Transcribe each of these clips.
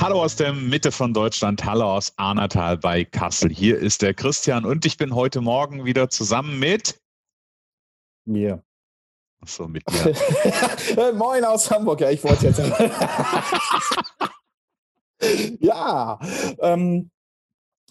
Hallo aus der Mitte von Deutschland, hallo aus Arnatal bei Kassel. Hier ist der Christian und ich bin heute Morgen wieder zusammen mit mir. Achso, mit mir. Moin aus Hamburg, ja, ich wollte jetzt. ja, ähm,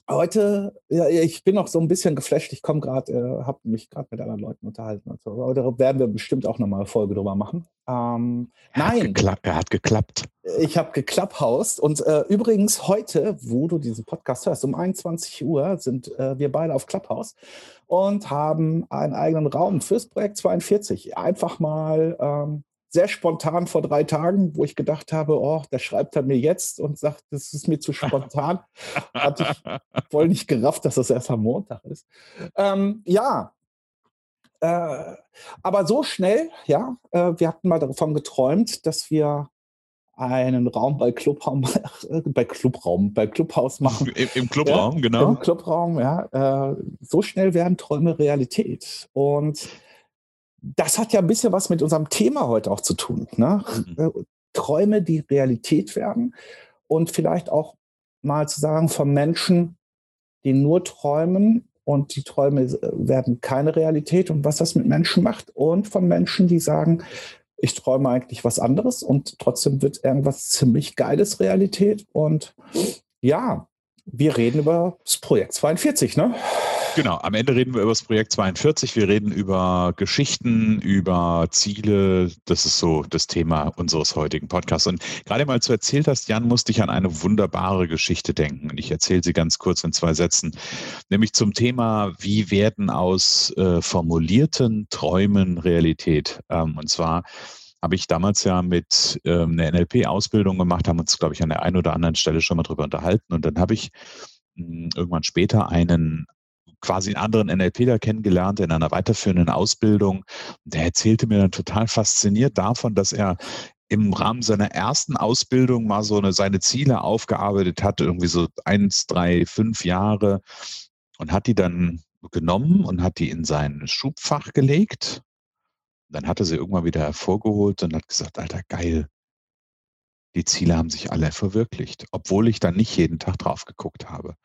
heute, ja, ich bin noch so ein bisschen geflasht. Ich komme gerade, äh, habe mich gerade mit anderen Leuten unterhalten. Und so. Aber da werden wir bestimmt auch nochmal eine Folge drüber machen. Ähm, nein. Hat er hat geklappt. Ich habe geklapphaust. Und äh, übrigens heute, wo du diesen Podcast hörst, um 21 Uhr sind äh, wir beide auf Clubhouse und haben einen eigenen Raum fürs Projekt 42. Einfach mal ähm, sehr spontan vor drei Tagen, wo ich gedacht habe, oh, der schreibt er mir jetzt und sagt, das ist mir zu spontan. Hatte ich voll nicht gerafft, dass das erst am Montag ist. Ähm, ja, äh, aber so schnell, ja, äh, wir hatten mal davon geträumt, dass wir einen Raum bei Clubraum, bei Clubraum, bei Clubhaus machen. Im, im Clubraum, ja, genau. Im Clubraum, ja. Äh, so schnell werden Träume Realität. Und das hat ja ein bisschen was mit unserem Thema heute auch zu tun. Ne? Mhm. Äh, Träume, die Realität werden und vielleicht auch mal zu sagen von Menschen, die nur träumen und die Träume äh, werden keine Realität und was das mit Menschen macht und von Menschen, die sagen, ich träume eigentlich was anderes und trotzdem wird irgendwas ziemlich Geiles Realität und ja, wir reden über das Projekt 42, ne? Genau, am Ende reden wir über das Projekt 42. Wir reden über Geschichten, über Ziele. Das ist so das Thema unseres heutigen Podcasts. Und gerade mal zu erzählt hast, Jan, musste ich an eine wunderbare Geschichte denken. Und ich erzähle sie ganz kurz in zwei Sätzen. Nämlich zum Thema, wie werden aus äh, formulierten Träumen Realität? Ähm, und zwar habe ich damals ja mit ähm, einer NLP-Ausbildung gemacht, haben uns, glaube ich, an der einen oder anderen Stelle schon mal drüber unterhalten. Und dann habe ich hm, irgendwann später einen quasi einen anderen NLPler kennengelernt in einer weiterführenden Ausbildung. Der erzählte mir dann total fasziniert davon, dass er im Rahmen seiner ersten Ausbildung mal so eine, seine Ziele aufgearbeitet hat, irgendwie so eins, drei, fünf Jahre und hat die dann genommen und hat die in sein Schubfach gelegt. Dann hat er sie irgendwann wieder hervorgeholt und hat gesagt, Alter, geil. Die Ziele haben sich alle verwirklicht, obwohl ich dann nicht jeden Tag drauf geguckt habe.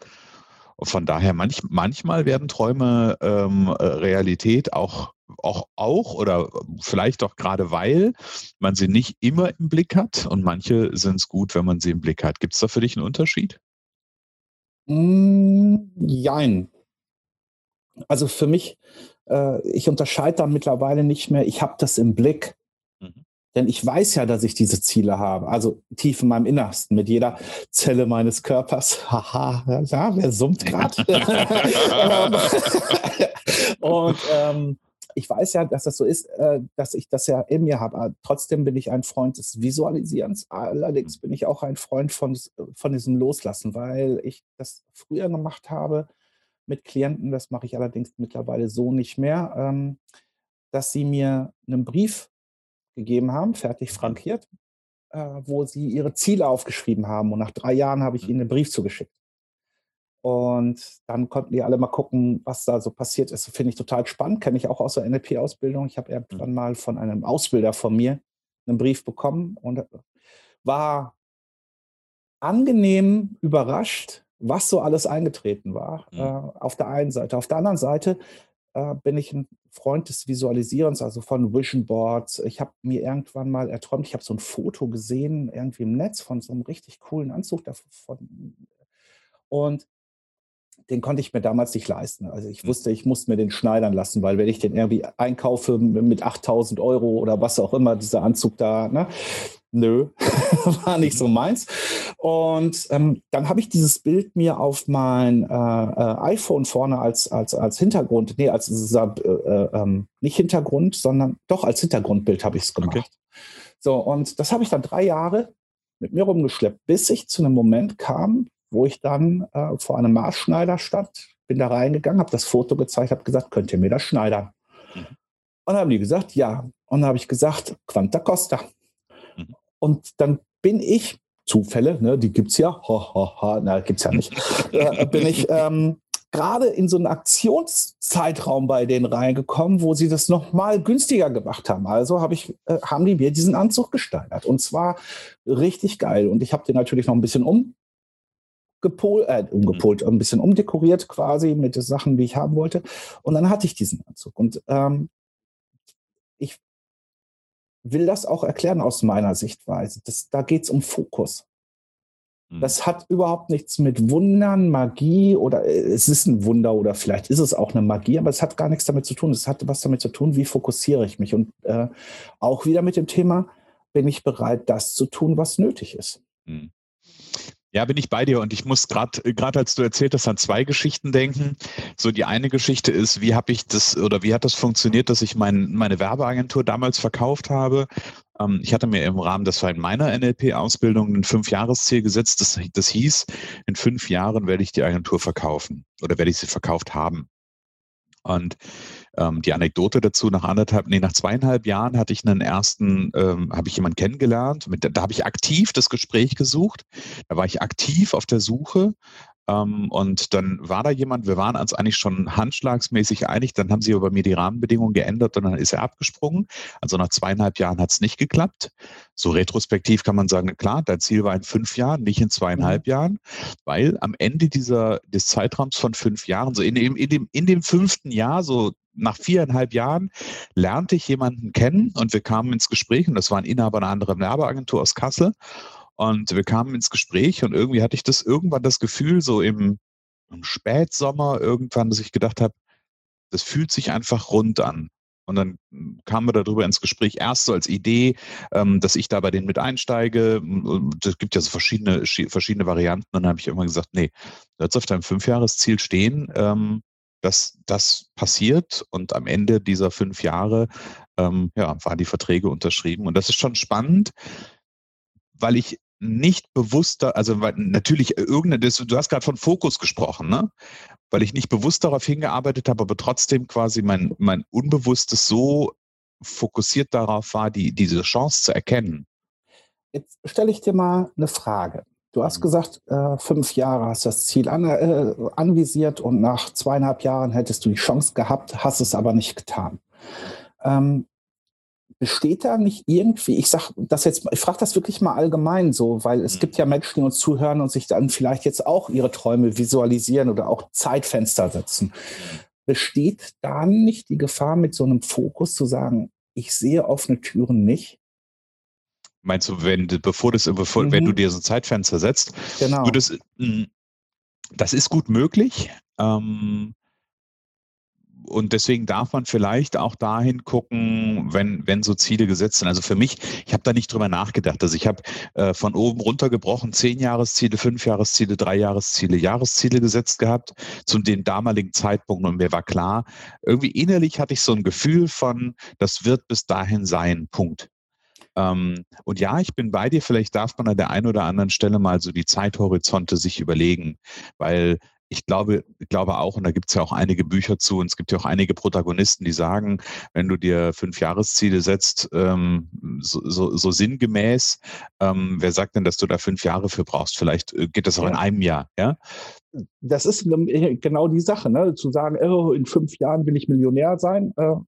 Von daher, manch, manchmal werden Träume ähm, äh, Realität auch, auch, auch oder vielleicht auch gerade weil man sie nicht immer im Blick hat und manche sind es gut, wenn man sie im Blick hat. Gibt es da für dich einen Unterschied? Mm, jein. Also für mich, ich unterscheide da mittlerweile nicht mehr, ich habe das im Blick. Denn ich weiß ja, dass ich diese Ziele habe. Also tief in meinem Innersten, mit jeder Zelle meines Körpers. Haha, ja, wer summt gerade? und ähm, ich weiß ja, dass das so ist, äh, dass ich das ja in mir habe. trotzdem bin ich ein Freund des Visualisierens. Allerdings bin ich auch ein Freund von, von diesem Loslassen, weil ich das früher gemacht habe mit Klienten. Das mache ich allerdings mittlerweile so nicht mehr, ähm, dass sie mir einen Brief gegeben haben, fertig mhm. frankiert, äh, wo sie ihre Ziele aufgeschrieben haben. Und nach drei Jahren habe ich mhm. ihnen einen Brief zugeschickt. Und dann konnten die alle mal gucken, was da so passiert ist. Finde ich total spannend, kenne ich auch aus der NLP-Ausbildung. Ich habe mhm. irgendwann mal von einem Ausbilder von mir einen Brief bekommen und äh, war angenehm überrascht, was so alles eingetreten war. Mhm. Äh, auf der einen Seite. Auf der anderen Seite äh, bin ich ein Freund des Visualisierens, also von Vision Boards. Ich habe mir irgendwann mal erträumt, ich habe so ein Foto gesehen, irgendwie im Netz von so einem richtig coolen Anzug davon. Und den konnte ich mir damals nicht leisten. Also ich hm. wusste, ich musste mir den schneidern lassen, weil wenn ich den irgendwie einkaufe mit 8000 Euro oder was auch immer, dieser Anzug da, ne, nö, war nicht so meins. Und ähm, dann habe ich dieses Bild mir auf mein äh, äh, iPhone vorne als, als, als Hintergrund, nee, als äh, äh, ähm, nicht Hintergrund, sondern doch als Hintergrundbild habe ich es gemacht. Okay. So, und das habe ich dann drei Jahre mit mir rumgeschleppt, bis ich zu einem Moment kam, wo ich dann äh, vor einem Maßschneider stand, bin da reingegangen, habe das Foto gezeigt, habe gesagt, könnt ihr mir das schneidern? Mhm. Und dann haben die gesagt, ja. Und dann habe ich gesagt, Quanta Costa. Und dann bin ich, Zufälle, ne, die gibt es ja, ha, ha, ha, na, gibt es ja nicht, äh, bin ich ähm, gerade in so einen Aktionszeitraum bei denen reingekommen, wo sie das nochmal günstiger gemacht haben. Also hab ich, äh, haben die mir diesen Anzug gesteigert. Und zwar richtig geil. Und ich habe den natürlich noch ein bisschen umgepolt, äh, umgepolt, ein bisschen umdekoriert quasi mit den Sachen, die ich haben wollte. Und dann hatte ich diesen Anzug. Und ähm, will das auch erklären aus meiner Sichtweise. Das, da geht es um Fokus. Mhm. Das hat überhaupt nichts mit Wundern, Magie oder äh, es ist ein Wunder oder vielleicht ist es auch eine Magie, aber es hat gar nichts damit zu tun. Es hat was damit zu tun, wie fokussiere ich mich. Und äh, auch wieder mit dem Thema, bin ich bereit, das zu tun, was nötig ist. Mhm. Ja, bin ich bei dir und ich muss gerade, gerade als du erzählt hast, an zwei Geschichten denken. So die eine Geschichte ist, wie habe ich das oder wie hat das funktioniert, dass ich mein, meine Werbeagentur damals verkauft habe ähm, ich hatte mir im Rahmen des in meiner NLP-Ausbildung ein Fünfjahresziel gesetzt. Das, das hieß, in fünf Jahren werde ich die Agentur verkaufen oder werde ich sie verkauft haben. Und ähm, die Anekdote dazu, nach anderthalb, nee, nach zweieinhalb Jahren hatte ich einen ersten, ähm, habe ich jemanden kennengelernt, mit, da habe ich aktiv das Gespräch gesucht. Da war ich aktiv auf der Suche ähm, und dann war da jemand, wir waren uns eigentlich schon handschlagsmäßig einig, dann haben sie aber mir die Rahmenbedingungen geändert und dann ist er abgesprungen. Also nach zweieinhalb Jahren hat es nicht geklappt. So retrospektiv kann man sagen, klar, dein Ziel war in fünf Jahren, nicht in zweieinhalb mhm. Jahren, weil am Ende dieser, des Zeitraums von fünf Jahren, so in dem, in dem, in dem fünften Jahr, so nach viereinhalb Jahren lernte ich jemanden kennen und wir kamen ins Gespräch und das war ein Inhaber einer anderen Werbeagentur aus Kassel und wir kamen ins Gespräch und irgendwie hatte ich das irgendwann das Gefühl, so im, im Spätsommer irgendwann, dass ich gedacht habe, das fühlt sich einfach rund an. Und dann kamen wir darüber ins Gespräch, erst so als Idee, ähm, dass ich da bei denen mit einsteige. Es gibt ja so verschiedene, verschiedene Varianten. Und dann habe ich irgendwann gesagt, nee, hast auf deinem Fünfjahresziel stehen, ähm, dass das passiert. Und am Ende dieser fünf Jahre ähm, ja, waren die Verträge unterschrieben. Und das ist schon spannend, weil ich nicht bewusster, also weil natürlich irgendeine, du hast gerade von Fokus gesprochen, ne? Weil ich nicht bewusst darauf hingearbeitet habe, aber trotzdem quasi mein, mein Unbewusstes so fokussiert darauf war, die, diese Chance zu erkennen. Jetzt stelle ich dir mal eine Frage. Du hast mhm. gesagt, äh, fünf Jahre hast das Ziel an, äh, anvisiert und nach zweieinhalb Jahren hättest du die Chance gehabt, hast es aber nicht getan. Ähm, besteht da nicht irgendwie, ich sag das jetzt, ich frage das wirklich mal allgemein so, weil es mhm. gibt ja Menschen, die uns zuhören und sich dann vielleicht jetzt auch ihre Träume visualisieren oder auch Zeitfenster setzen. Besteht da nicht die Gefahr, mit so einem Fokus zu sagen, ich sehe offene Türen nicht? Meinst du, wenn bevor das, bevor, mhm. wenn du mhm. dir so ein Zeitfenster setzt? Genau. Das, hm, das ist gut möglich. Ähm, und deswegen darf man vielleicht auch dahin gucken, wenn, wenn so Ziele gesetzt sind. Also für mich, ich habe da nicht drüber nachgedacht. Also ich habe äh, von oben runtergebrochen zehn Jahresziele, fünf Jahresziele, drei Jahresziele, Jahresziele gesetzt gehabt zu den damaligen Zeitpunkten und mir war klar, irgendwie innerlich hatte ich so ein Gefühl von, das wird bis dahin sein, Punkt. Ähm, und ja, ich bin bei dir, vielleicht darf man an der einen oder anderen Stelle mal so die Zeithorizonte sich überlegen, weil ich glaube, glaube auch, und da gibt es ja auch einige Bücher zu, und es gibt ja auch einige Protagonisten, die sagen, wenn du dir fünf Jahresziele setzt, ähm, so, so, so, sinngemäß, ähm, wer sagt denn, dass du da fünf Jahre für brauchst? Vielleicht äh, geht das auch ja. in einem Jahr, ja? Das ist genau die Sache, ne? zu sagen, oh, in fünf Jahren will ich Millionär sein. Äh, hm.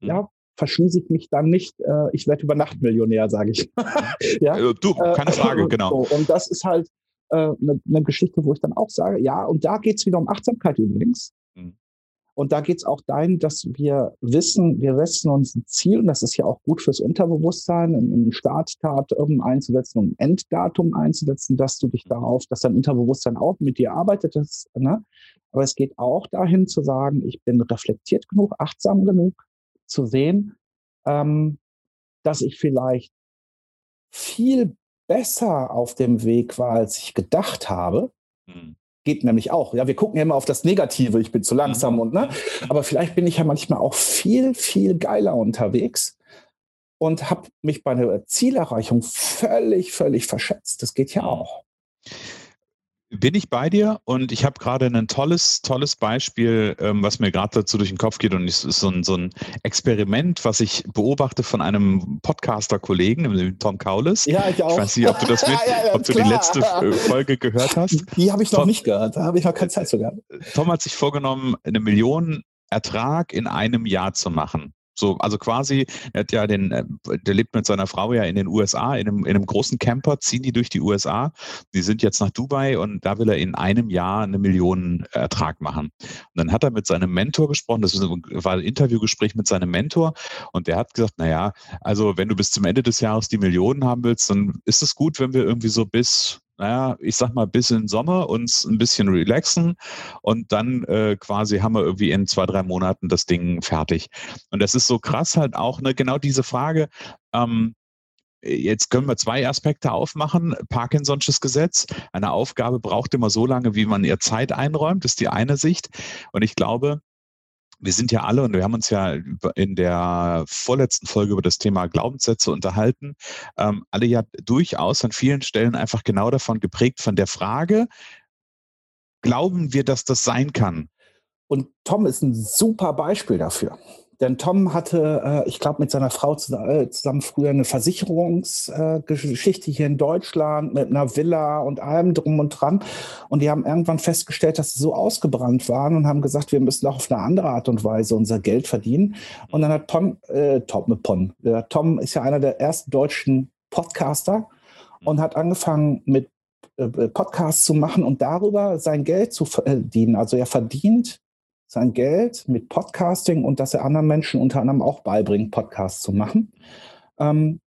Ja, verschließe ich mich dann nicht, äh, ich werde über Nacht Millionär, sage ich. ja? Äh, du, keine Frage, äh, genau. So, und das ist halt, eine, äh, eine Geschichte, wo ich dann auch sage, ja, und da geht es wieder um Achtsamkeit übrigens. Mhm. Und da geht es auch dahin, dass wir wissen, wir setzen uns ein Ziel, und das ist ja auch gut fürs Unterbewusstsein, ein Startdatum einzusetzen und ein Enddatum einzusetzen, dass du dich darauf, dass dein Unterbewusstsein auch mit dir arbeitet. Das, ne? Aber es geht auch dahin zu sagen, ich bin reflektiert genug, achtsam genug, zu sehen, ähm, dass ich vielleicht viel besser auf dem Weg war, als ich gedacht habe. Mhm. Geht nämlich auch. Ja, wir gucken ja immer auf das Negative, ich bin zu langsam mhm. und ne. Aber vielleicht bin ich ja manchmal auch viel, viel geiler unterwegs, und habe mich bei einer Zielerreichung völlig, völlig verschätzt. Das geht ja Mhm. auch. Bin ich bei dir und ich habe gerade ein tolles, tolles Beispiel, ähm, was mir gerade dazu durch den Kopf geht und es ist so ein, so ein Experiment, was ich beobachte von einem Podcaster-Kollegen, dem Tom Kaulis. Ja, ich auch. Ich weiß nicht, ob du das mit, Ja, ja, ob du die klar. letzte äh, Folge gehört hast. Die habe ich noch Tom- nicht gehört. Da habe ich noch keine Zeit zu gehabt. Tom hat sich vorgenommen, eine Million Ertrag in einem Jahr zu machen. So, also quasi, er hat ja den, äh, der lebt mit seiner Frau ja in den USA, in einem, in einem großen Camper, ziehen die durch die USA. Die sind jetzt nach Dubai und da will er in einem Jahr eine Million Ertrag machen. Und dann hat er mit seinem Mentor gesprochen, das war ein Interviewgespräch mit seinem Mentor und der hat gesagt, naja, also wenn du bis zum Ende des Jahres die Millionen haben willst, dann ist es gut, wenn wir irgendwie so bis naja, ich sag mal, bis in Sommer uns ein bisschen relaxen und dann äh, quasi haben wir irgendwie in zwei, drei Monaten das Ding fertig. Und das ist so krass halt auch, ne, genau diese Frage, ähm, Jetzt können wir zwei Aspekte aufmachen. Parkinson'sches Gesetz. Eine Aufgabe braucht immer so lange, wie man ihr Zeit einräumt, ist die eine Sicht. Und ich glaube, wir sind ja alle und wir haben uns ja in der vorletzten Folge über das Thema Glaubenssätze unterhalten, ähm, alle ja durchaus an vielen Stellen einfach genau davon geprägt von der Frage, glauben wir, dass das sein kann? Und Tom ist ein super Beispiel dafür. Denn Tom hatte, äh, ich glaube, mit seiner Frau äh, zusammen früher eine Versicherungsgeschichte hier in Deutschland mit einer Villa und allem drum und dran. Und die haben irgendwann festgestellt, dass sie so ausgebrannt waren und haben gesagt, wir müssen auch auf eine andere Art und Weise unser Geld verdienen. Und dann hat Tom, äh, Tom, mit Pon, Tom ist ja einer der ersten deutschen Podcaster und hat angefangen mit äh, Podcasts zu machen und darüber sein Geld zu verdienen. Also er verdient sein Geld mit Podcasting und dass er anderen Menschen unter anderem auch beibringt, Podcasts zu machen. Ähm,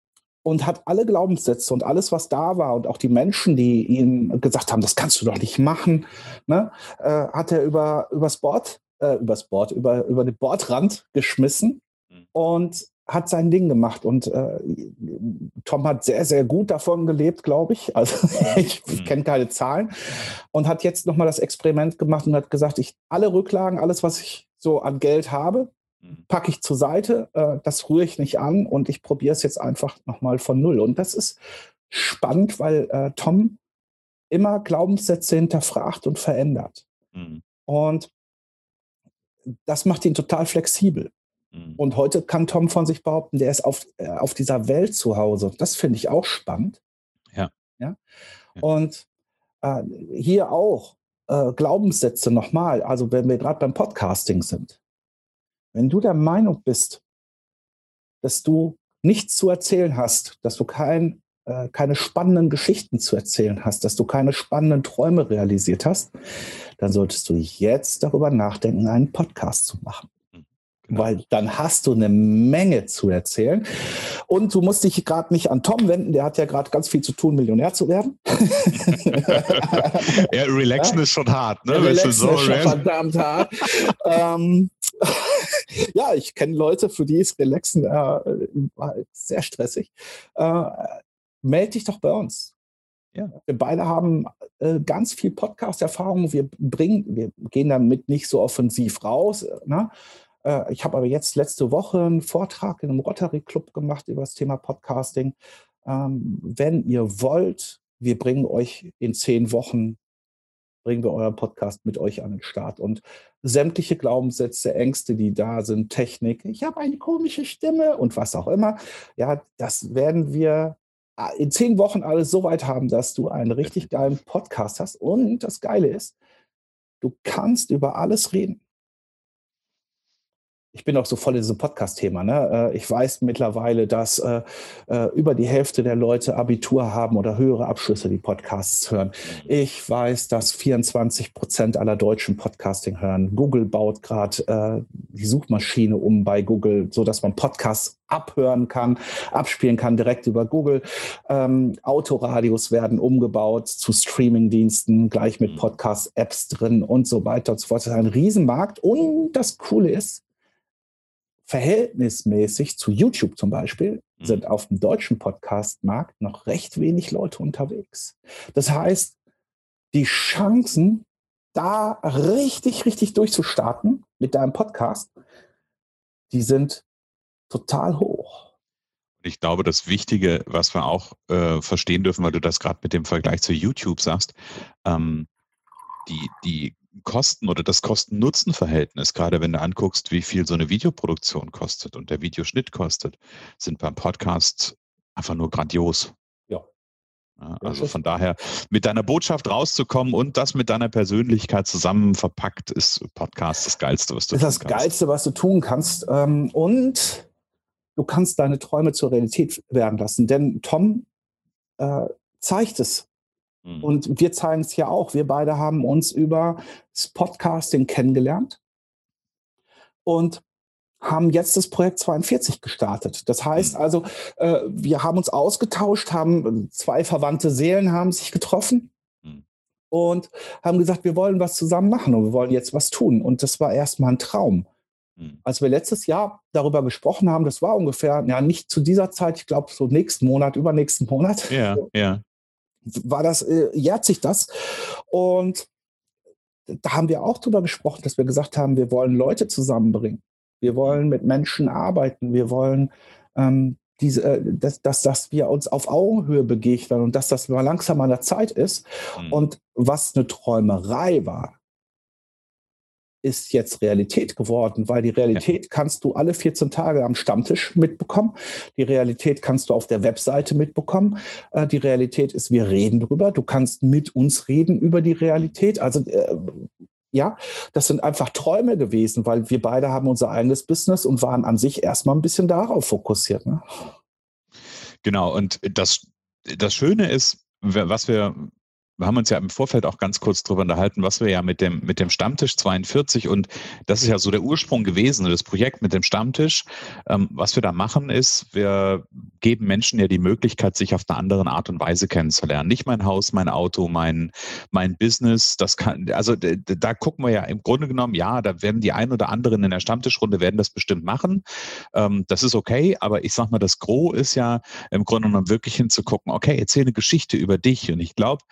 und hat alle Glaubenssätze und alles, was da war und auch die Menschen, die ihm gesagt haben, das kannst du doch nicht machen, ne, äh, hat er über, übers Board, äh, übers Board, über, über den Bordrand geschmissen Mhm. und hat sein Ding gemacht. Und äh, Tom hat sehr, sehr gut davon gelebt, glaube ich. Also ich, ich Mhm. kenne keine Zahlen. Und hat jetzt nochmal das Experiment gemacht und hat gesagt, ich alle Rücklagen, alles, was ich so an Geld habe, Mhm. packe ich zur Seite. Äh, das rühre ich nicht an und ich probiere es jetzt einfach nochmal von null. Und das ist spannend, weil äh, Tom immer Glaubenssätze hinterfragt und verändert. Mhm. Und das macht ihn total flexibel. Mhm. Und heute kann Tom von sich behaupten, der ist auf, äh, auf dieser Welt zu Hause. Das finde ich auch spannend. Ja. ja? Ja. Und äh, hier auch äh, Glaubenssätze nochmal. Also wenn wir gerade beim Podcasting sind. Wenn du der Meinung bist, dass du nichts zu erzählen hast, dass du kein, äh, keine spannenden Geschichten zu erzählen hast, dass du keine spannenden Träume realisiert hast, dann solltest du jetzt darüber nachdenken, einen Podcast zu machen. Genau. Weil dann hast du eine Menge zu erzählen. Und du musst dich gerade nicht an Tom wenden, der hat ja gerade ganz viel zu tun, Millionär zu werden. ja, relaxen ist schon hart, ne? Ja, relaxen so ist schon relax- verdammt hart. ähm, ja, ich kenne Leute, für die ist Relaxen äh, sehr stressig. Äh, meld dich doch bei uns. Ja. Wir beide haben äh, ganz viel Podcast-Erfahrung. Wir bringen, wir gehen damit nicht so offensiv raus. Ne? Äh, ich habe aber jetzt letzte Woche einen Vortrag in einem Rotary Club gemacht über das Thema Podcasting. Ähm, wenn ihr wollt, wir bringen euch in zehn Wochen bringen wir euren Podcast mit euch an den Start. Und sämtliche Glaubenssätze, Ängste, die da sind, Technik, ich habe eine komische Stimme und was auch immer, ja, das werden wir äh, in zehn Wochen alles so weit haben, dass du einen richtig geilen Podcast hast. Und das Geile ist, du kannst über alles reden. Ich bin auch so voll in diesem Podcast-Thema. Ne? Äh, Ich weiß mittlerweile, dass äh, äh, über die Hälfte der Leute Abitur haben oder höhere Abschlüsse, die Podcasts hören. Ich weiß, dass 24 Prozent aller Deutschen Podcasting hören. Google baut gerade äh, die Suchmaschine um bei Google, so dass man Podcasts abhören kann, abspielen kann direkt über Google. Ähm, Autoradios werden umgebaut zu Streamingdiensten, gleich mit Mhm. Podcast-Apps drin und so weiter und so fort. Das ist ein Riesenmarkt. Und das Coole ist, verhältnismäßig zu YouTube zum Beispiel Mhm. sind auf dem deutschen Podcast-Markt noch recht wenig Leute unterwegs. Das heißt, die Chancen, da richtig, richtig durchzustarten mit deinem Podcast, die sind total hoch. Ich glaube, das Wichtige, was wir auch äh, verstehen dürfen, weil du das gerade mit dem Vergleich zu YouTube sagst, ähm, die, die Kosten oder das Kosten-Nutzen-Verhältnis, gerade wenn du anguckst, wie viel so eine Videoproduktion kostet und der Videoschnitt kostet, sind beim Podcast einfach nur grandios. Ja. ja also von daher, mit deiner Botschaft rauszukommen und das mit deiner Persönlichkeit zusammen verpackt, ist Podcast das Geilste, was du tun kannst. Das Geilste, was du tun kannst. Ähm, und du kannst deine Träume zur Realität werden lassen. Denn Tom äh, zeigt es. Mhm. Und wir zeigen es ja auch. Wir beide haben uns über das Podcasting kennengelernt und haben jetzt das Projekt 42 gestartet. Das heißt mhm. also, äh, wir haben uns ausgetauscht, haben zwei verwandte Seelen haben sich getroffen mhm. und haben gesagt, wir wollen was zusammen machen und wir wollen jetzt was tun. Und das war erstmal ein Traum. Als wir letztes Jahr darüber gesprochen haben, das war ungefähr, ja, nicht zu dieser Zeit, ich glaube so nächsten Monat, übernächsten Monat. Ja, ja. War das, äh, jährt sich das. Und da haben wir auch darüber gesprochen, dass wir gesagt haben, wir wollen Leute zusammenbringen. Wir wollen mit Menschen arbeiten. Wir wollen, ähm, diese, äh, dass, dass, dass wir uns auf Augenhöhe begegnen und dass das mal langsam an der Zeit ist. Mhm. Und was eine Träumerei war, ist jetzt Realität geworden, weil die Realität ja. kannst du alle 14 Tage am Stammtisch mitbekommen. Die Realität kannst du auf der Webseite mitbekommen. Äh, die Realität ist, wir reden drüber. Du kannst mit uns reden über die Realität. Also äh, ja, das sind einfach Träume gewesen, weil wir beide haben unser eigenes Business und waren an sich erstmal ein bisschen darauf fokussiert. Ne? Genau, und das, das Schöne ist, was wir wir haben uns ja im Vorfeld auch ganz kurz darüber unterhalten, was wir ja mit dem, mit dem Stammtisch 42 und das ist ja so der Ursprung gewesen, das Projekt mit dem Stammtisch. Ähm, was wir da machen ist, wir geben Menschen ja die Möglichkeit, sich auf eine andere Art und Weise kennenzulernen. Nicht mein Haus, mein Auto, mein, mein Business, das kann, also da gucken wir ja im Grunde genommen, ja, da werden die ein oder anderen in der Stammtischrunde werden das bestimmt machen. Ähm, das ist okay, aber ich sag mal, das Gros ist ja im Grunde genommen wirklich hinzugucken, okay, erzähl eine Geschichte über dich und ich glaube,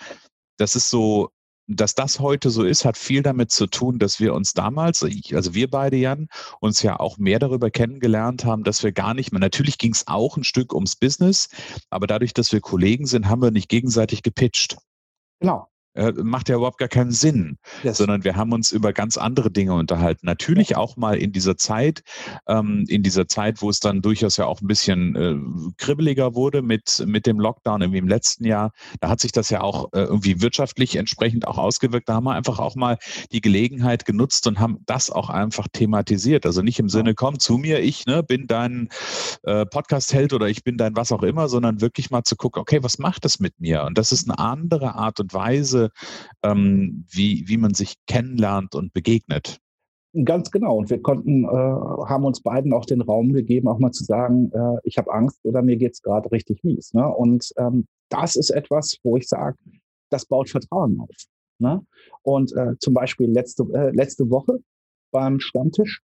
das ist so, dass das heute so ist, hat viel damit zu tun, dass wir uns damals, also wir beide, Jan, uns ja auch mehr darüber kennengelernt haben, dass wir gar nicht mehr, natürlich ging es auch ein Stück ums Business, aber dadurch, dass wir Kollegen sind, haben wir nicht gegenseitig gepitcht. Genau äh, macht ja überhaupt gar keinen Sinn, yes. sondern wir haben uns über ganz andere Dinge unterhalten. Natürlich auch mal in dieser Zeit, ähm, in dieser Zeit, wo es dann durchaus ja auch ein bisschen äh, kribbeliger wurde mit, mit dem Lockdown irgendwie im letzten Jahr. Da hat sich das ja auch äh, irgendwie wirtschaftlich entsprechend auch ausgewirkt. Da haben wir einfach auch mal die Gelegenheit genutzt und haben das auch einfach thematisiert. Also nicht im Sinne, komm zu mir, ich ne, bin dein äh, Podcast-Held oder ich bin dein was auch immer, sondern wirklich mal zu gucken, okay, was macht das mit mir? Und das ist eine andere Art und Ähm, wie, wie man sich kennenlernt und begegnet. Ganz genau. Und wir konnten, äh, haben uns beiden auch den Raum gegeben, auch mal zu sagen, äh, ich habe Angst oder mir geht es gerade richtig mies. Ne? Und ähm, das ist etwas, wo ich sage, das baut Vertrauen auf. Ne? Und äh, zum Beispiel letzte, äh, letzte Woche beim Stammtisch,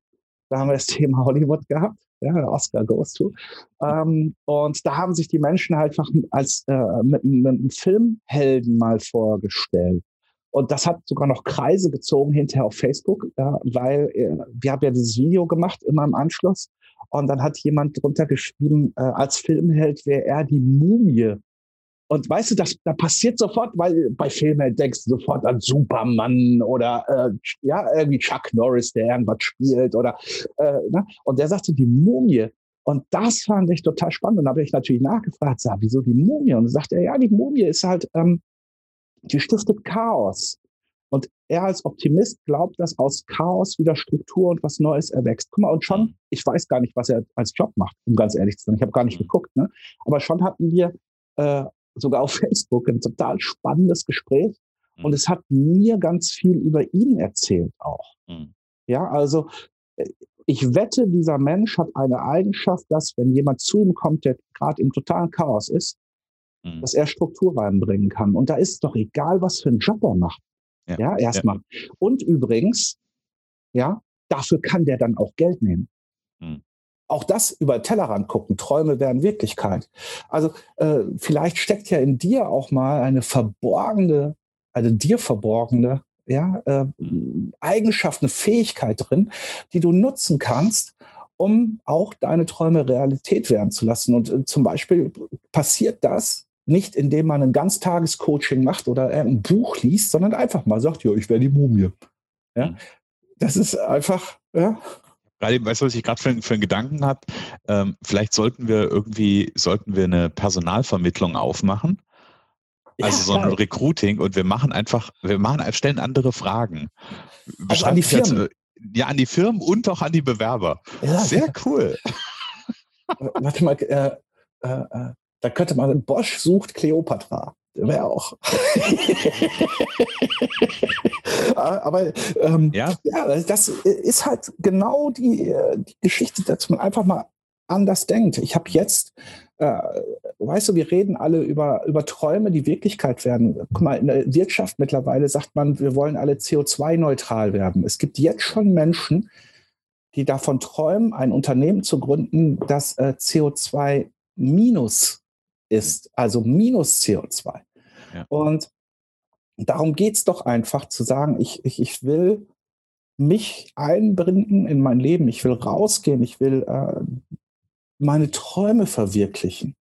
da haben wir das Thema Hollywood gehabt ja, Oscar goes to. Ähm, und da haben sich die Menschen halt einfach als äh, mit, mit einem Filmhelden mal vorgestellt. Und das hat sogar noch Kreise gezogen hinterher auf Facebook, äh, weil äh, wir haben ja dieses Video gemacht immer im Anschluss. Und dann hat jemand drunter geschrieben, äh, als Filmheld wäre er die Mumie und weißt du, das, da passiert sofort, weil bei Filmen denkst du sofort an Superman oder äh, ja, irgendwie Chuck Norris, der irgendwas spielt oder äh, ne? und der sagte die Mumie. Und das fand ich total spannend. Und da habe ich natürlich nachgefragt, sag, wieso die Mumie? Und dann sagt er, ja, die Mumie ist halt, ähm, die stiftet Chaos. Und er als Optimist glaubt, dass aus Chaos wieder Struktur und was Neues erwächst. Guck mal, und schon, ich weiß gar nicht, was er als Job macht, um ganz ehrlich zu sein. Ich habe gar nicht geguckt, ne? Aber schon hatten wir äh, sogar auf Facebook ein total spannendes Gespräch. Mhm. Und es hat mir ganz viel über ihn erzählt auch. Mhm. Ja, also äh, ich wette, dieser Mensch hat eine Eigenschaft, dass wenn jemand zu ihm kommt, der gerade im totalen Chaos ist, mhm. dass er Struktur reinbringen kann. Und da ist es doch egal, was für einen Job er macht. Ja, ja erstmal. Ja. Und übrigens, ja, dafür kann der dann auch Geld nehmen. Mhm auch das über Tellerrand gucken. Träume werden Wirklichkeit. Also äh, vielleicht steckt ja in dir auch mal eine verborgene, eine dir verborgene ja, äh, Eigenschaft, eine Fähigkeit drin, die du nutzen kannst, um auch deine Träume Realität werden zu lassen. Und äh, zum Beispiel passiert das nicht, indem man ein Ganztagescoaching macht oder ein Buch liest, sondern einfach mal sagt, ja, ich werde die Mumie. Ja? Mhm. Das ist einfach, ja. Gerade, weißt du, was ich gerade für, für einen Gedanken habe? Ähm, vielleicht sollten wir irgendwie, sollten wir eine Personalvermittlung aufmachen. Also ja, so ein Recruiting und wir machen einfach, wir machen, stellen andere Fragen. Also an die Firmen. Jetzt, ja, an die Firmen und auch an die Bewerber. Ja, Sehr cool. Warte mal, äh, äh, äh, da könnte man, Bosch sucht Cleopatra. Wäre auch. Aber ähm, ja. ja, das ist halt genau die, äh, die Geschichte, dass man einfach mal anders denkt. Ich habe jetzt, äh, weißt du, wir reden alle über, über Träume, die Wirklichkeit werden. Guck mal, in der Wirtschaft mittlerweile sagt man, wir wollen alle CO2-neutral werden. Es gibt jetzt schon Menschen, die davon träumen, ein Unternehmen zu gründen, das äh, CO2 minus ist, also minus CO2. Ja. Und darum geht es doch einfach zu sagen, ich, ich, ich will mich einbinden in mein Leben, ich will rausgehen, ich will äh, meine Träume verwirklichen.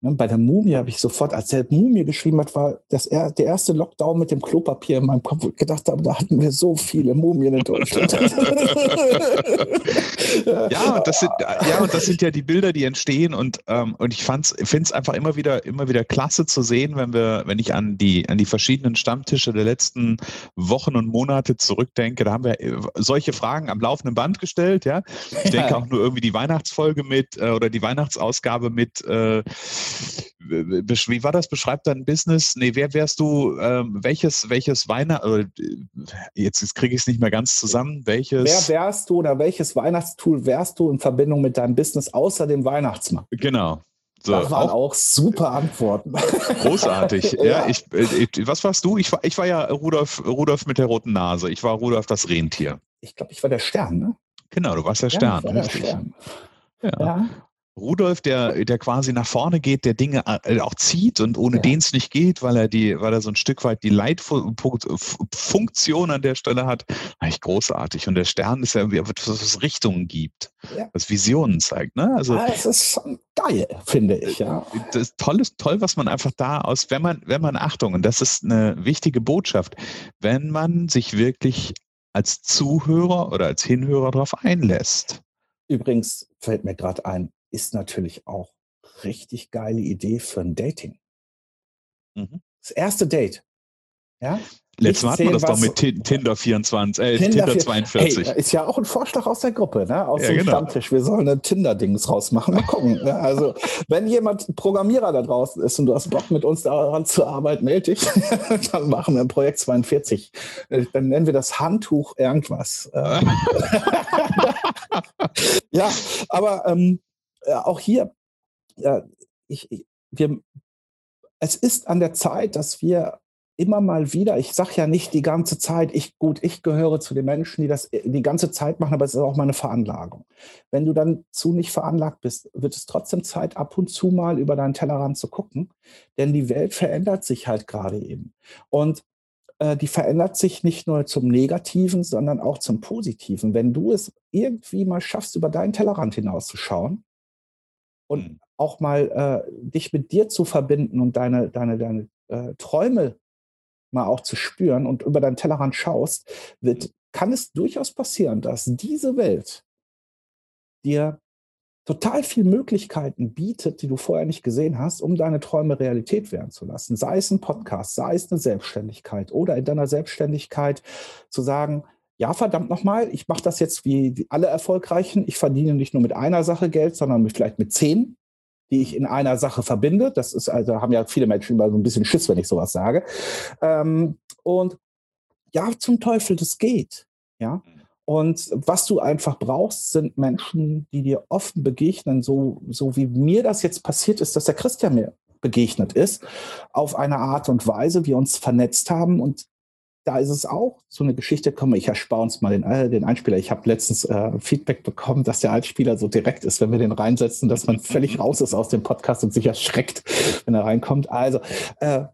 Ne, bei der Mumie habe ich sofort, als der Mumie geschrieben hat, war das der erste Lockdown mit dem Klopapier in meinem Kopf, wo ich gedacht habe, da hatten wir so viele Mumien in Deutschland. ja, und das sind, ja, und das sind ja die Bilder, die entstehen und, ähm, und ich finde es einfach immer wieder, immer wieder klasse zu sehen, wenn wir, wenn ich an die, an die verschiedenen Stammtische der letzten Wochen und Monate zurückdenke, da haben wir äh, solche Fragen am laufenden Band gestellt, ja. Ich denke auch nur irgendwie die Weihnachtsfolge mit äh, oder die Weihnachtsausgabe mit äh, wie war das? Beschreib dein Business. Nee, wer wärst du? Ähm, welches, welches Weihnacht, äh, jetzt, jetzt kriege ich es nicht mehr ganz zusammen. Welches? Wer wärst du oder welches Weihnachtstool wärst du in Verbindung mit deinem Business außer dem Weihnachtsmann? Genau. So, das waren auch, auch, super Antworten. Großartig. ja, ja ich, ich, was warst du? Ich war, ich war ja Rudolf, Rudolf mit der roten Nase. Ich war Rudolf das Rentier. Ich glaube, ich war der Stern, ne? Genau, du warst der Stern. War der Stern. Ja. ja. Rudolf, der, der quasi nach vorne geht, der Dinge äh, auch zieht und ohne ja. den es nicht geht, weil er die, weil er so ein Stück weit die Leitfunktion an der Stelle hat, eigentlich großartig. Und der Stern ist ja irgendwie etwas, was Richtungen gibt, ja. was Visionen zeigt. Ne? Also, ja, es ist schon geil, finde ich, ja. Das ist toll, ist toll, was man einfach da aus, wenn man, wenn man, Achtung, und das ist eine wichtige Botschaft, wenn man sich wirklich als Zuhörer oder als Hinhörer darauf einlässt. Übrigens fällt mir gerade ein, ist natürlich auch richtig geile Idee für ein Dating. Mhm. Das erste Date. Ja? Letztes Mal hatten wir das doch mit Tinder 24, äh, Tinder, Tinder 42. Hey, ist ja auch ein Vorschlag aus der Gruppe, ne? aus ja, dem genau. Stammtisch. Wir sollen ein Tinder-Dings rausmachen. Mal gucken. ne? Also, wenn jemand Programmierer da draußen ist und du hast Bock, mit uns daran zu arbeiten, melde dich. dann machen wir ein Projekt 42. Äh, dann nennen wir das Handtuch irgendwas. Äh. ja, aber ähm, äh, auch hier, äh, ich, wir, es ist an der Zeit, dass wir immer mal wieder, ich sage ja nicht die ganze Zeit, ich gut, ich gehöre zu den Menschen, die das äh, die ganze Zeit machen, aber es ist auch meine Veranlagung. Wenn du dann zu nicht veranlagt bist, wird es trotzdem Zeit, ab und zu mal über deinen Tellerrand zu gucken, denn die Welt verändert sich halt gerade eben. Und äh, die verändert sich nicht nur zum Negativen, sondern auch zum Positiven. Wenn du es irgendwie mal schaffst, über deinen Tellerrand hinauszuschauen, und mhm. auch mal äh, dich mit dir zu verbinden und deine, deine, deine äh, Träume mal auch zu spüren und über deinen Tellerrand schaust, wird, mhm. kann es durchaus passieren, dass diese Welt dir total viele Möglichkeiten bietet, die du vorher nicht gesehen hast, um deine Träume Realität werden zu lassen. Sei es ein Podcast, sei es eine Selbstständigkeit oder in deiner Selbstständigkeit zu sagen, ja, verdammt nochmal, ich mache das jetzt wie alle Erfolgreichen. Ich verdiene nicht nur mit einer Sache Geld, sondern mit, vielleicht mit zehn, die ich in einer Sache verbinde. Das ist also, haben ja viele Menschen immer so ein bisschen Schiss, wenn ich sowas sage. Ähm, und ja, zum Teufel, das geht. Ja. Und was du einfach brauchst, sind Menschen, die dir offen begegnen, so, so wie mir das jetzt passiert ist, dass der Christian mir begegnet ist, auf eine Art und Weise, wir uns vernetzt haben und da ist es auch so eine Geschichte, komm, ich erspare uns mal den, äh, den Einspieler. Ich habe letztens äh, Feedback bekommen, dass der Einspieler so direkt ist, wenn wir den reinsetzen, dass man völlig raus ist aus dem Podcast und sich erschreckt, wenn er reinkommt. Also, äh,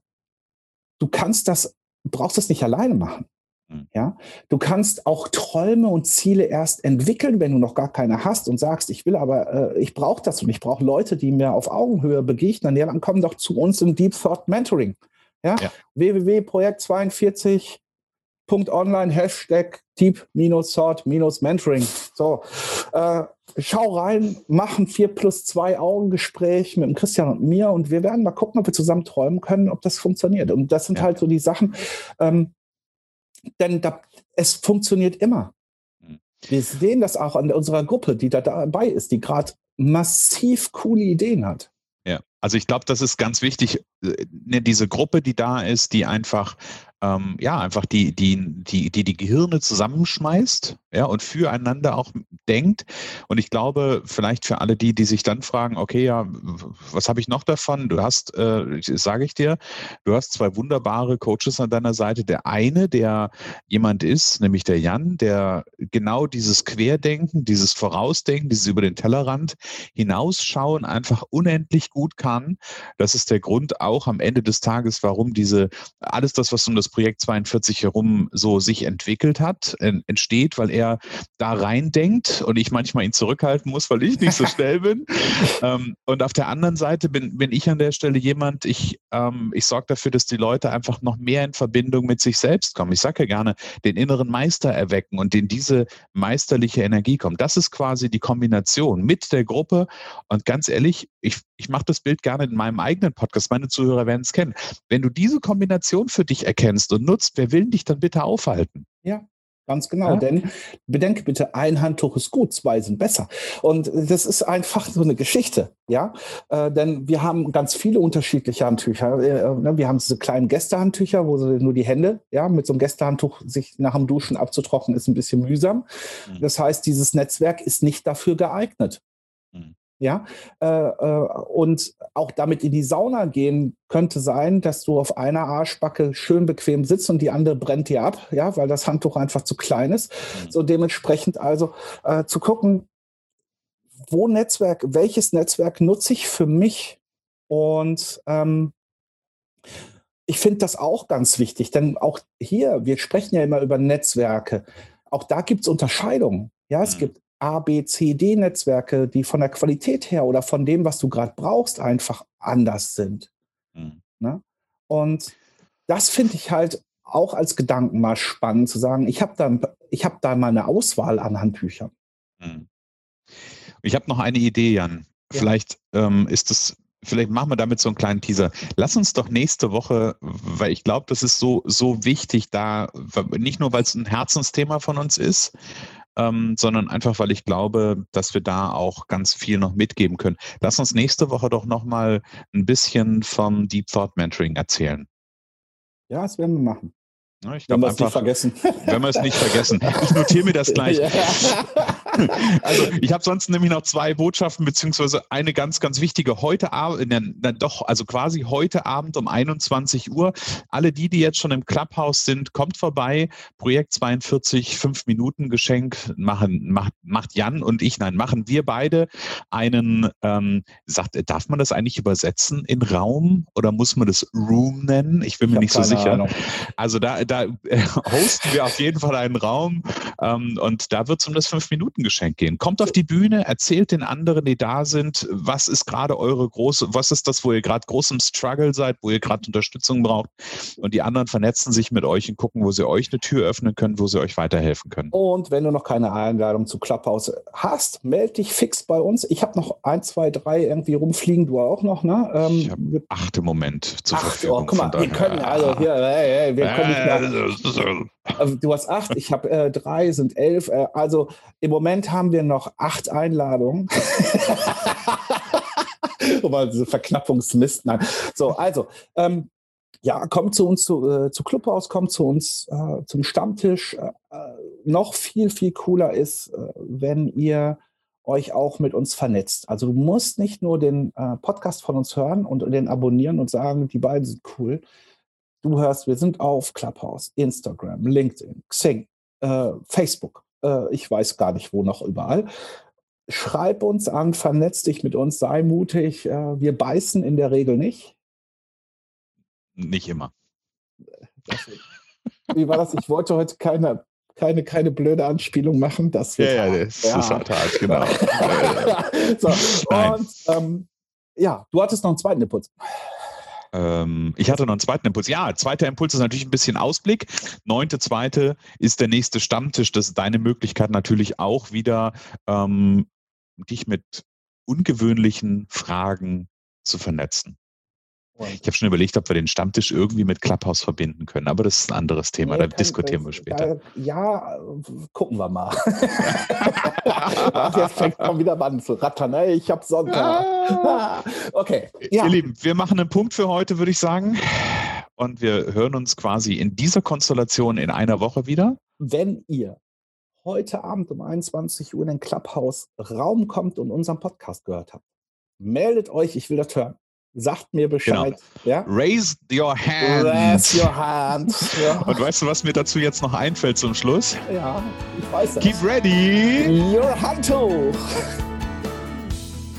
du kannst das, brauchst das nicht alleine machen. Mhm. Ja, du kannst auch Träume und Ziele erst entwickeln, wenn du noch gar keine hast und sagst, ich will aber, äh, ich brauche das und ich brauche Leute, die mir auf Augenhöhe begegnen. Ja, dann komm doch zu uns im Deep Thought Mentoring. Ja, ja. www.projekt42.online Hashtag Deep-Thought-Mentoring. So, äh, schau rein, machen 4 plus 2 Augengespräch mit dem Christian und mir und wir werden mal gucken, ob wir zusammen träumen können, ob das funktioniert. Und das sind ja. halt so die Sachen, ähm, denn da, es funktioniert immer. Hm. Wir sehen das auch an unserer Gruppe, die da dabei ist, die gerade massiv coole Ideen hat. Ja, also ich glaube, das ist ganz wichtig, äh, ne, diese Gruppe, die da ist, die einfach ähm, ja, einfach die, die, die, die, die Gehirne zusammenschmeißt ja, und füreinander auch denkt. Und ich glaube, vielleicht für alle die, die sich dann fragen, okay, ja, was habe ich noch davon? Du hast, äh, sage ich dir, du hast zwei wunderbare Coaches an deiner Seite. Der eine, der jemand ist, nämlich der Jan, der genau dieses Querdenken, dieses Vorausdenken, dieses über den Tellerrand hinausschauen einfach unendlich gut kann. Das ist der Grund auch am Ende des Tages, warum diese, alles das, was um das Projekt 42 herum so sich entwickelt hat, entsteht, weil er da rein denkt und ich manchmal ihn zurückhalten muss, weil ich nicht so schnell bin. ähm, und auf der anderen Seite bin, bin ich an der Stelle jemand, ich, ähm, ich sorge dafür, dass die Leute einfach noch mehr in Verbindung mit sich selbst kommen. Ich sage ja gerne, den inneren Meister erwecken und in diese meisterliche Energie kommen. Das ist quasi die Kombination mit der Gruppe. Und ganz ehrlich, ich, ich mache das Bild gerne in meinem eigenen Podcast. Meine Zuhörer werden es kennen. Wenn du diese Kombination für dich erkennst und nutzt, wer will dich dann bitte aufhalten? Ja, Ganz genau, ja. denn bedenke bitte, ein Handtuch ist gut, zwei sind besser. Und das ist einfach so eine Geschichte, ja. Äh, denn wir haben ganz viele unterschiedliche Handtücher. Äh, ne, wir haben diese kleinen Gästehandtücher, wo sie nur die Hände, ja, mit so einem Gästehandtuch sich nach dem Duschen abzutrocknen, ist ein bisschen mühsam. Mhm. Das heißt, dieses Netzwerk ist nicht dafür geeignet. Mhm. Ja, äh, äh, und auch damit in die Sauna gehen könnte sein, dass du auf einer Arschbacke schön bequem sitzt und die andere brennt dir ab, ja, weil das Handtuch einfach zu klein ist. Mhm. So dementsprechend also äh, zu gucken, wo Netzwerk, welches Netzwerk nutze ich für mich und ähm, ich finde das auch ganz wichtig, denn auch hier, wir sprechen ja immer über Netzwerke. Auch da gibt es Unterscheidungen. Ja, es mhm. gibt A, B, C, D-Netzwerke, die von der Qualität her oder von dem, was du gerade brauchst, einfach anders sind. Mhm. Ne? Und das finde ich halt auch als Gedanken mal spannend zu sagen, ich habe da, hab da mal eine Auswahl an Handbüchern. Mhm. Ich habe noch eine Idee, Jan. Ja. Vielleicht ähm, ist es vielleicht machen wir damit so einen kleinen Teaser. Lass uns doch nächste Woche, weil ich glaube, das ist so, so wichtig, da, nicht nur, weil es ein Herzensthema von uns ist, ähm, sondern einfach, weil ich glaube, dass wir da auch ganz viel noch mitgeben können. Lass uns nächste Woche doch nochmal ein bisschen vom Deep Thought Mentoring erzählen. Ja, das werden wir machen. Ja, ich wenn wir es nicht vergessen. Wenn wir es nicht vergessen. Ich notiere mir das gleich. Ja. Also ich habe sonst nämlich noch zwei Botschaften, beziehungsweise eine ganz, ganz wichtige. Heute Abend, äh, doch, also quasi heute Abend um 21 Uhr. Alle die, die jetzt schon im Clubhouse sind, kommt vorbei. Projekt 42, fünf Minuten Geschenk machen, macht, macht Jan und ich, nein, machen wir beide einen, ähm, sagt, darf man das eigentlich übersetzen in Raum oder muss man das Room nennen? Ich bin mir ich nicht so sicher. Ahnung. Also da, da äh, hosten wir auf jeden Fall einen Raum ähm, und da wird es um das fünf Minuten Geschenk gehen. Kommt auf die Bühne, erzählt den anderen, die da sind, was ist gerade eure große, was ist das, wo ihr gerade groß im Struggle seid, wo ihr gerade Unterstützung braucht. Und die anderen vernetzen sich mit euch und gucken, wo sie euch eine Tür öffnen können, wo sie euch weiterhelfen können. Und wenn du noch keine Einladung zu Clubhouse hast, melde dich fix bei uns. Ich habe noch ein, zwei, drei irgendwie rumfliegen, du auch noch, ne? Ähm, ich habe acht im Moment zur acht, Verfügung. Oh, guck mal, wir können also hier, hey, hey, wir können nicht mehr, also, du hast acht, ich habe äh, drei, sind elf. Äh, also im Moment haben wir noch acht Einladungen. Aber diese Verknappungslisten. Nein. So, also, ähm, ja, kommt zu uns zu, äh, zu Clubhaus, kommt zu uns äh, zum Stammtisch. Äh, äh, noch viel, viel cooler ist, äh, wenn ihr euch auch mit uns vernetzt. Also du musst nicht nur den äh, Podcast von uns hören und den abonnieren und sagen, die beiden sind cool. Du hörst, wir sind auf Clubhouse, Instagram, LinkedIn, Xing, Facebook äh, ich weiß gar nicht, wo noch überall. Schreib uns an, vernetz dich mit uns, sei mutig. Äh, wir beißen in der Regel nicht. Nicht immer. wie war das? Ich wollte heute keine, keine, keine blöde Anspielung machen. Das wird ja, ja, das ja. ist halt hart, genau. so, und ähm, ja, du hattest noch einen zweiten Impuls. Ähm, ich hatte noch einen zweiten Impuls. Ja, zweiter Impuls ist natürlich ein bisschen Ausblick. Neunte, zweite ist der nächste Stammtisch. Das ist deine Möglichkeit natürlich auch wieder, ähm, dich mit ungewöhnlichen Fragen zu vernetzen. Ich habe schon überlegt, ob wir den Stammtisch irgendwie mit Clubhouse verbinden können, aber das ist ein anderes Thema, nee, da diskutieren wir später. Da, ja, gucken wir mal. Ach, jetzt fängt man wieder an zu rattern. Hey, ich habe Sonntag. Ah. okay. Ja. Ihr Lieben, wir machen einen Punkt für heute, würde ich sagen. Und wir hören uns quasi in dieser Konstellation in einer Woche wieder. Wenn ihr heute Abend um 21 Uhr in den Clubhouse Raum kommt und unseren Podcast gehört habt, meldet euch, ich will das hören. Sagt mir Bescheid. Genau. Ja? Raise your hand. Raise your hand. Ja. Und weißt du, was mir dazu jetzt noch einfällt zum Schluss? Ja, ich weiß das. Keep ready. Your hand hoch.